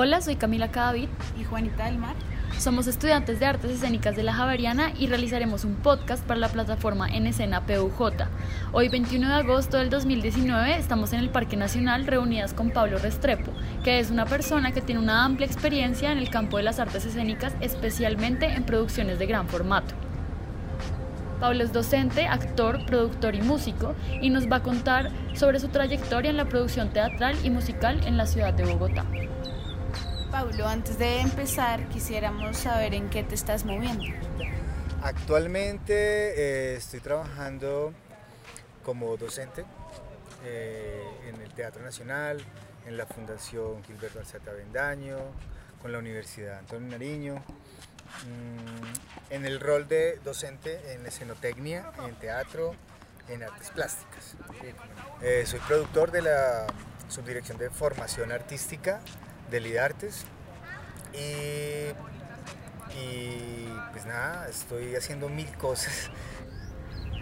Hola, soy Camila Cadavid y Juanita del Mar. Somos estudiantes de artes escénicas de la Javeriana y realizaremos un podcast para la plataforma En Escena PUJ. Hoy, 21 de agosto del 2019, estamos en el Parque Nacional reunidas con Pablo Restrepo, que es una persona que tiene una amplia experiencia en el campo de las artes escénicas, especialmente en producciones de gran formato. Pablo es docente, actor, productor y músico y nos va a contar sobre su trayectoria en la producción teatral y musical en la ciudad de Bogotá. Pablo, antes de empezar, quisiéramos saber en qué te estás moviendo. Actualmente eh, estoy trabajando como docente eh, en el Teatro Nacional, en la Fundación Gilberto Alzate Avendaño, con la Universidad Antonio Nariño, mm, en el rol de docente en escenotecnia, en teatro, en artes plásticas. Eh, soy productor de la Subdirección de Formación Artística de Lidartes. Y, y pues nada, estoy haciendo mil cosas.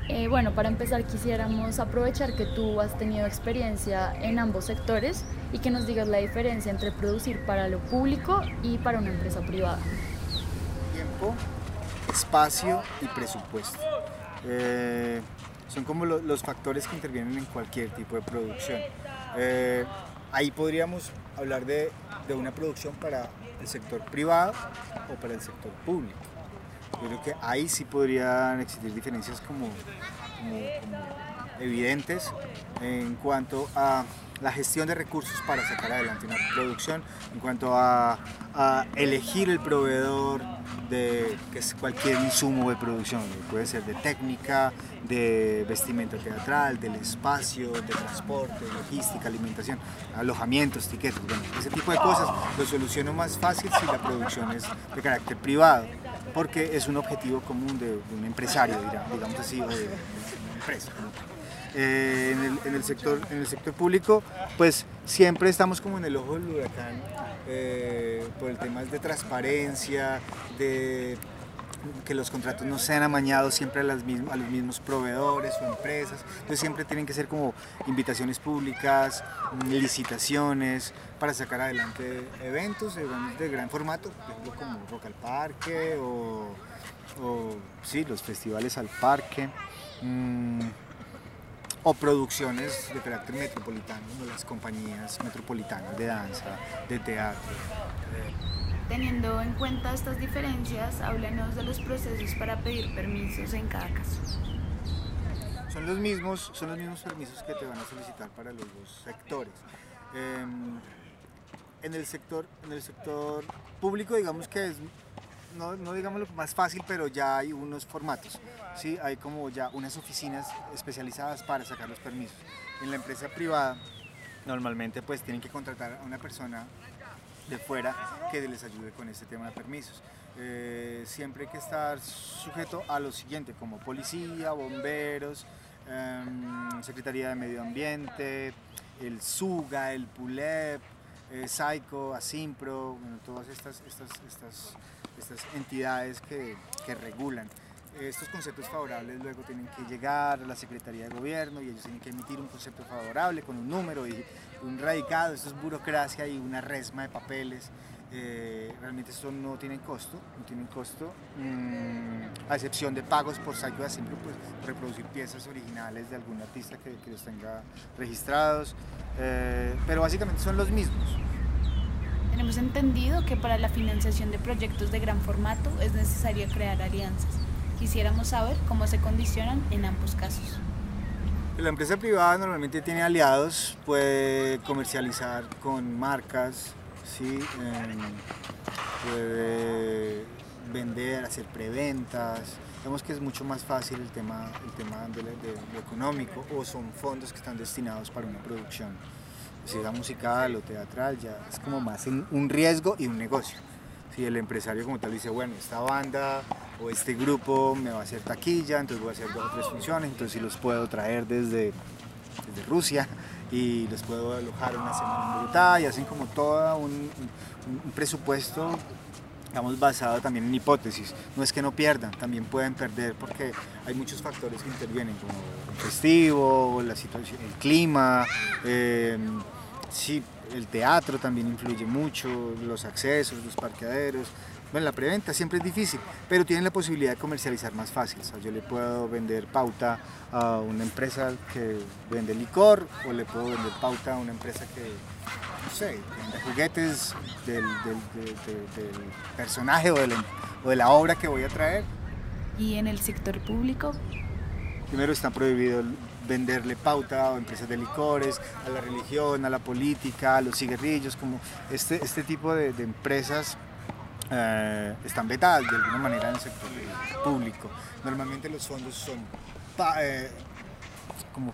Eh, bueno, para empezar quisiéramos aprovechar que tú has tenido experiencia en ambos sectores y que nos digas la diferencia entre producir para lo público y para una empresa privada. Tiempo, espacio y presupuesto. Eh, son como los factores que intervienen en cualquier tipo de producción. Eh, ahí podríamos hablar de, de, una producción para el sector privado o para el sector público. Yo creo que ahí sí podrían existir diferencias como, como, evidentes en cuanto a la gestión de recursos para sacar adelante una producción, en cuanto a, elegir el proveedor de cualquier insumo de producción, puede ser de técnica, de vestimenta teatral, del espacio, de transporte, logística, alimentación, alojamientos, tiquetes, bueno, ese tipo de cosas lo soluciono más fácil si la producción es de carácter privado, porque es un objetivo común de, un empresario, digamos así, o de, una empresa. Eh, en, el, sector, en el sector público, pues siempre estamos como en el ojo del huracán eh, por el tema de transparencia, de que los contratos no sean amañados siempre a, las los mismos proveedores o empresas. Entonces siempre tienen que ser como invitaciones públicas, licitaciones para sacar adelante eventos, de gran formato, como Rock al Parque o, sí, los festivales al parque. Mmm, o producciones de carácter metropolitano, como las compañías metropolitanas de danza, de teatro. Teniendo en cuenta estas diferencias, háblanos de los procesos para pedir permisos en cada caso. Son los mismos, son los mismos permisos que te van a solicitar para los dos sectores. Eh, en, el sector en el sector público, digamos que es no, no, digamos lo más fácil, pero ya hay unos formatos, ¿sí? hay como ya unas oficinas especializadas para sacar los permisos. En la empresa privada normalmente pues tienen que contratar a una persona de fuera que les ayude con este tema de permisos. Eh, siempre hay que estar sujeto a lo siguiente, como policía, bomberos, eh, Secretaría de Medio Ambiente, el SUGA, el PULEP, eh, SAICO, ASIMPRO, todas estas, estas, estas, estas entidades que, que regulan estos conceptos favorables luego tienen que llegar a la Secretaría de Gobierno y ellos tienen que emitir un concepto favorable con un número y un radicado, esto es burocracia y una resma de papeles. Eh, realmente esto no tiene costo, no tienen costo, mmm, a excepción de pagos por de siempre pues reproducir piezas originales de algún artista que, que los tenga registrados, eh, pero básicamente son los mismos. Tenemos entendido que para la financiación de proyectos de gran formato es necesario crear alianzas. Quisiéramos saber cómo se condicionan en ambos casos. La empresa privada normalmente tiene aliados, puede comercializar con marcas, ¿sí? Eh, puede vender, hacer preventas. Vemos que es mucho más fácil el tema, el tema de, de, de económico o son fondos que están destinados para una producción, sea musical o teatral, ya es como más un riesgo y un negocio. Si el empresario como tal dice, bueno, esta banda o este grupo me va a hacer taquilla, entonces voy a hacer dos o tres funciones, entonces sí los puedo traer desde, Rusia y les puedo alojar una semana en Bogotá y hacen como todo un, presupuesto digamos, basado también en hipótesis. No es que no pierdan, también pueden perder porque hay muchos factores que intervienen, como el festivo, la situación, el clima, eh, sí, el teatro también influye mucho, los accesos, los parqueaderos. Bueno, la preventa siempre es difícil, pero tienen la posibilidad de comercializar más fácil. O sea, yo le puedo vender pauta a una empresa que vende licor o le puedo vender pauta a una empresa que, no sé, vende juguetes del, personaje o de, la, o de la obra que voy a traer. ¿Y en el sector público? Primero está prohibido venderle pauta a empresas de licores, a la religión, a la política, a los cigarrillos, como este, este tipo de, empresas eh, están vetadas de alguna manera en el sector público. Normalmente los fondos son, eh, como,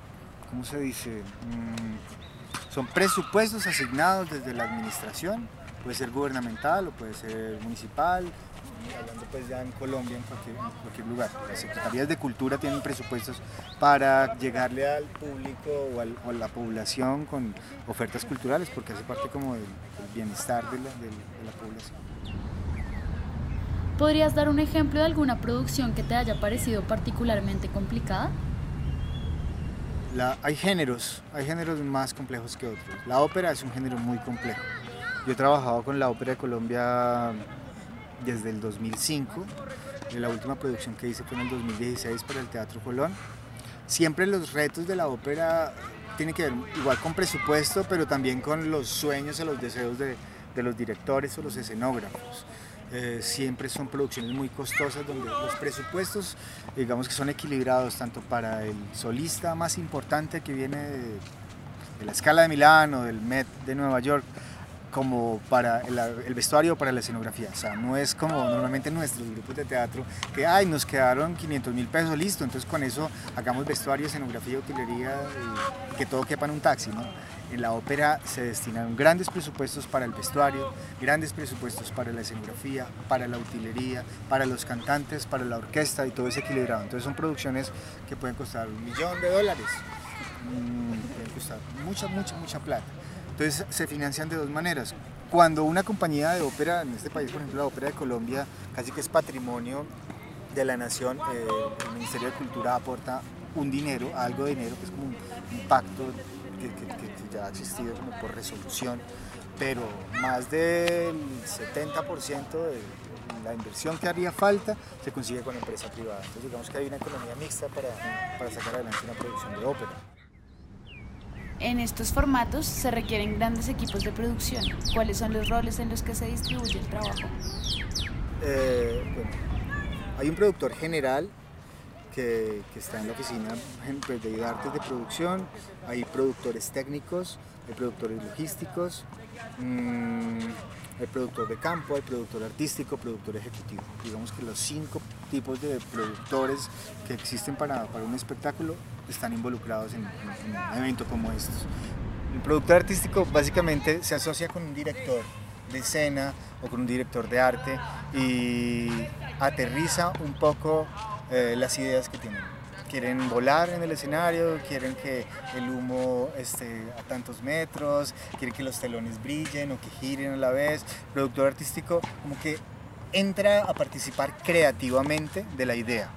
¿cómo se dice? Mm, son presupuestos asignados desde la administración, puede ser gubernamental o puede ser municipal, hablando pues ya en Colombia, en cualquier, lugar. Las secretarías de cultura tienen presupuestos para llegarle al público o, a la población con ofertas culturales, porque hace parte como del, bienestar de la, población. ¿Podrías dar un ejemplo de alguna producción que te haya parecido particularmente complicada? hay géneros, hay géneros más complejos que otros. La ópera es un género muy complejo. Yo he trabajado con la ópera de Colombia desde el 2005. La última producción que hice fue en el 2016 para el Teatro Colón. Siempre los retos de la ópera tienen que ver igual con presupuesto, pero también con los sueños y los deseos de, de los directores o los escenógrafos. Eh, siempre son producciones muy costosas donde los presupuestos digamos que son equilibrados tanto para el solista más importante que viene de, de la escala de Milán o del Met de Nueva York como para el, vestuario o para la escenografía. O sea, no es como normalmente nuestros grupos de teatro que, ay, nos quedaron 500 mil pesos, listo, entonces con eso hagamos vestuario, escenografía, utilería, y que todo quepa en un taxi, ¿no? En la ópera se destinaron grandes presupuestos para el vestuario, grandes presupuestos para la escenografía, para la utilería, para los cantantes, para la orquesta y todo es equilibrado. Entonces son producciones que pueden costar un millón de dólares, mm, pueden costar mucha, mucha, mucha plata. Entonces se financian de dos maneras. Cuando una compañía de ópera, en este país por ejemplo la Ópera de Colombia, casi que es patrimonio de la nación, eh, el Ministerio de Cultura aporta un dinero, algo de dinero, que es como un, pacto que, ya ha existido como por resolución, pero más del 70% de la inversión que haría falta se consigue con la empresa privada. Entonces digamos que hay una economía mixta para, para sacar adelante una producción de ópera. En estos formatos se requieren grandes equipos de producción. ¿Cuáles son los roles en los que se distribuye el trabajo? Eh, hay un productor general que, está en la oficina de artes de producción, hay productores técnicos, hay productores logísticos, mm, hay productor de campo, hay productor artístico, productor ejecutivo. Digamos que los cinco tipos de productores que existen para, para un espectáculo están involucrados en, un evento como estos. Un productor artístico básicamente se asocia con un director de escena o con un director de arte y aterriza un poco eh, las ideas que tienen. Quieren volar en el escenario, quieren que el humo esté a tantos metros, quieren que los telones brillen o que giren a la vez. El productor artístico como que entra a participar creativamente de la idea.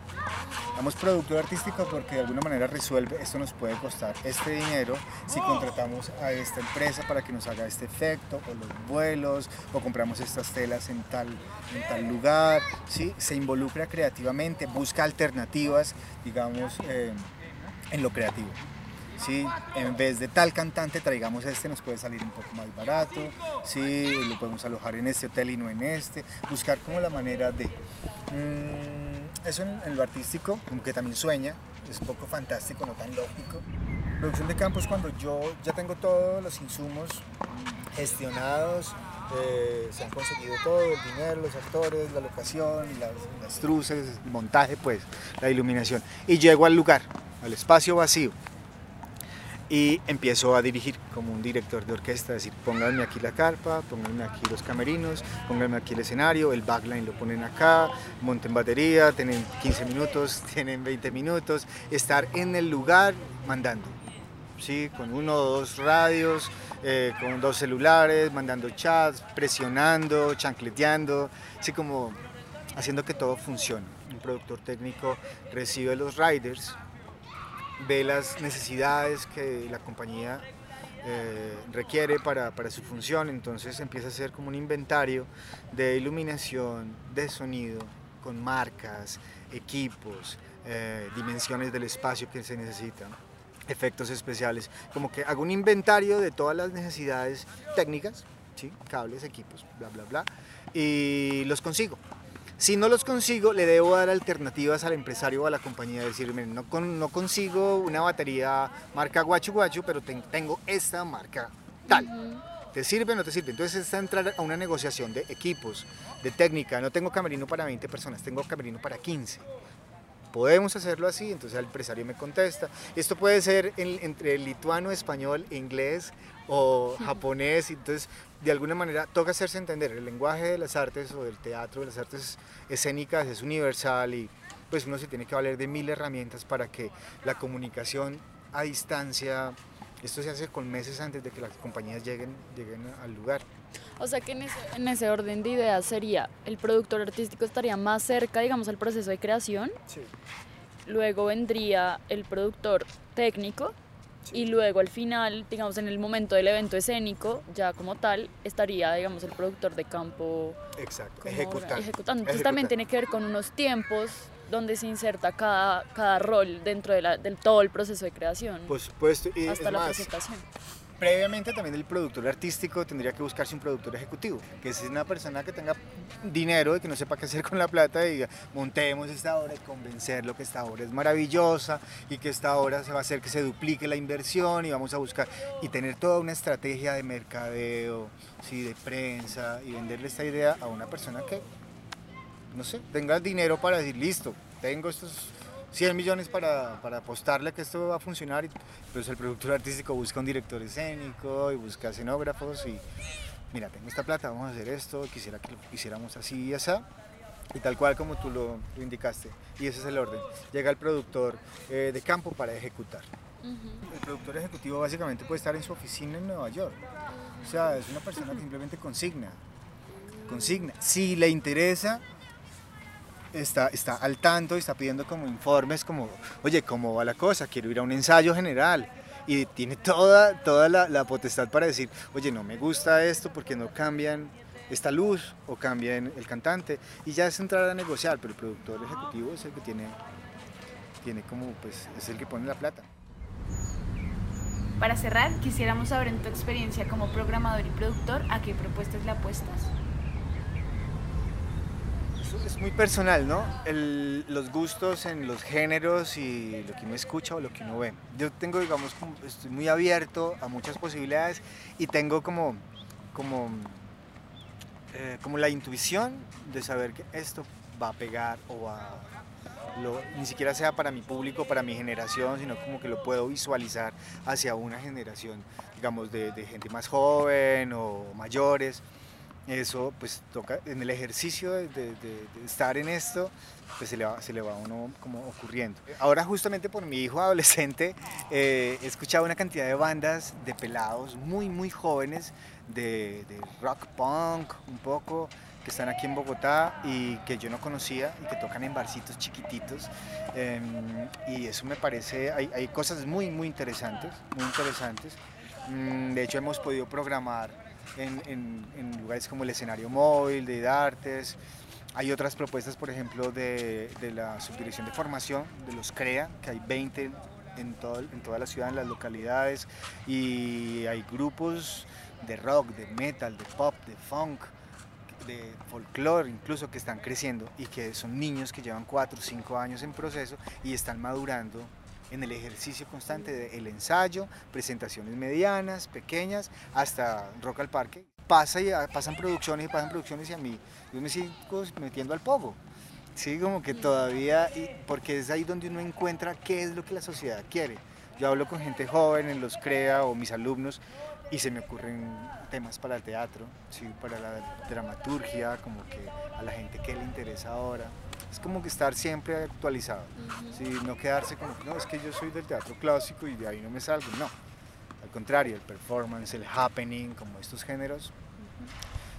Damos productor artístico porque de alguna manera resuelve, esto nos puede costar este dinero si contratamos a esta empresa para que nos haga este efecto, o los vuelos, o compramos estas telas en tal, en tal lugar, ¿sí? se involucra creativamente, busca alternativas, digamos, eh, en lo creativo. ¿Sí? En vez de tal cantante traigamos este, nos puede salir un poco más barato, ¿sí? lo podemos alojar en este hotel y no en este, buscar como la manera de... Mm, eso en, lo artístico, como que también sueña, es poco fantástico, no tan lógico. Producción de campo es cuando yo ya tengo todos los insumos gestionados, eh, se han conseguido todo, el dinero, los actores, la locación, las, las truces, el montaje, pues, la iluminación. Y llego al lugar, al espacio vacío, y empiezo a dirigir como un director de orquesta, es decir, pónganme aquí la carpa, pónganme aquí los camerinos, pónganme aquí el escenario, el backline lo ponen acá, monten batería, tienen 15 minutos, tienen 20 minutos, estar en el lugar mandando, ¿sí? con uno o dos radios, eh, con dos celulares, mandando chats, presionando, chancleteando, así como haciendo que todo funcione. Un productor técnico recibe los riders, ve las necesidades que la compañía eh, requiere para, para, su función, entonces empieza a hacer como un inventario de iluminación, de sonido, con marcas, equipos, eh, dimensiones del espacio que se necesitan efectos especiales, como que hago un inventario de todas las necesidades técnicas, ¿sí? cables, equipos, bla, bla, bla, y los consigo. Si no los consigo, le debo dar alternativas al empresario o a la compañía, decirme, no, no consigo una batería marca guachu guachu, pero tengo esta marca tal. ¿Te sirve o no te sirve? Entonces está entrar a una negociación de equipos, de técnica. No tengo camerino para 20 personas, tengo camerino para 15 podemos hacerlo así, entonces el empresario me contesta. Esto puede ser entre lituano, español, inglés o japonés, entonces de alguna manera toca hacerse entender. El lenguaje de las artes o del teatro, de las artes escénicas es universal y pues uno se tiene que valer de mil herramientas para que la comunicación a distancia, esto se hace con meses antes de que las compañías lleguen, lleguen al lugar. O sea que en ese, en ese, orden de ideas sería, el productor artístico estaría más cerca, digamos, al proceso de creación. Sí. Luego vendría el productor técnico. Y luego al final, digamos, en el momento del evento escénico, ya como tal, estaría, digamos, el productor de campo. Exacto, ejecutando. ejecutando. Entonces también tiene que ver con unos tiempos donde se inserta cada, cada rol dentro de la, del todo el proceso de creación. Por supuesto. Y hasta la presentación previamente también el productor artístico tendría que buscarse un productor ejecutivo, que es una persona que tenga dinero y que no sepa qué hacer con la plata y diga, montemos esta obra y convencerlo que esta obra es maravillosa y que esta obra se va a hacer que se duplique la inversión y vamos a buscar y tener toda una estrategia de mercadeo, ¿sí? de prensa y venderle esta idea a una persona que, no sé, tenga dinero para decir, listo, tengo estos 100 millones para, para, apostarle que esto va a funcionar. Pues el productor artístico busca un director escénico y busca escenógrafos y mira, tengo esta plata, vamos a hacer esto, quisiera que lo hiciéramos así y así. Y tal cual como tú lo, indicaste. Y ese es el orden. Llega el productor eh, de campo para ejecutar. El productor ejecutivo básicamente puede estar en su oficina en Nueva York. O sea, es una persona que simplemente consigna. Consigna. Si le interesa, está, está al tanto y está pidiendo como informes como, oye, ¿cómo va la cosa? Quiero ir a un ensayo general. Y tiene toda, toda la, potestad para decir, oye, no me gusta esto porque no cambian esta luz o cambian el cantante. Y ya es entrar a negociar, pero el productor ejecutivo es el que tiene, tiene como, pues, es el que pone la plata. Para cerrar, quisiéramos saber en tu experiencia como programador y productor a qué propuestas le apuestas es muy personal, ¿no? los gustos en los géneros y lo que uno escucha o lo que uno ve. Yo tengo, digamos, estoy muy abierto a muchas posibilidades y tengo como, como, eh, como la intuición de saber que esto va a pegar o va lo, ni siquiera sea para mi público, para mi generación, sino como que lo puedo visualizar hacia una generación, digamos, de, de gente más joven o mayores eso pues toca en el ejercicio de, estar en esto pues se le, va, se le va a uno como ocurriendo. Ahora justamente por mi hijo adolescente eh, he escuchado una cantidad de bandas de pelados muy muy jóvenes de, rock punk un poco que están aquí en Bogotá y que yo no conocía y que tocan en barcitos chiquititos em, y eso me parece, hay, hay, cosas muy muy interesantes, muy interesantes. Mm, de hecho hemos podido programar en, lugares como el escenario móvil, de Artes. Hay otras propuestas, por ejemplo, de, la subdirección de formación, de los CREA, que hay 20 en, todo, en toda la ciudad, en las localidades, y hay grupos de rock, de metal, de pop, de funk, de folclore incluso que están creciendo y que son niños que llevan 4 o 5 años en proceso y están madurando en el ejercicio constante del ensayo, presentaciones medianas, pequeñas, hasta Rock al Parque. Pasa y pasan producciones y pasan producciones y a mí yo me sigo metiendo al poco. Sí, como que todavía, porque es ahí donde uno encuentra qué es lo que la sociedad quiere. Yo hablo con gente joven en los CREA o mis alumnos y se me ocurren temas para el teatro, ¿sí? para la dramaturgia, como que a la gente que le interesa ahora es como que estar siempre actualizado, no quedarse como, no, es que yo soy del teatro clásico y de ahí no me salgo, no. Al contrario, el performance, el happening, como estos géneros,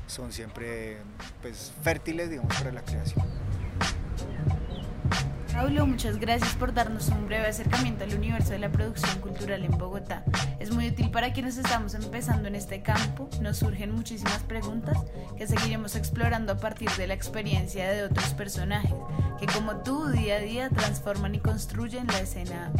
son siempre pues, fértiles, digamos, para la creación. Paulo, muchas gracias por darnos un breve acercamiento al universo de la producción cultural en Bogotá. Es muy útil para quienes estamos empezando en este campo. Nos surgen muchísimas preguntas que seguiremos explorando a partir de la experiencia de otros personajes que como tú día a día transforman y construyen la escena.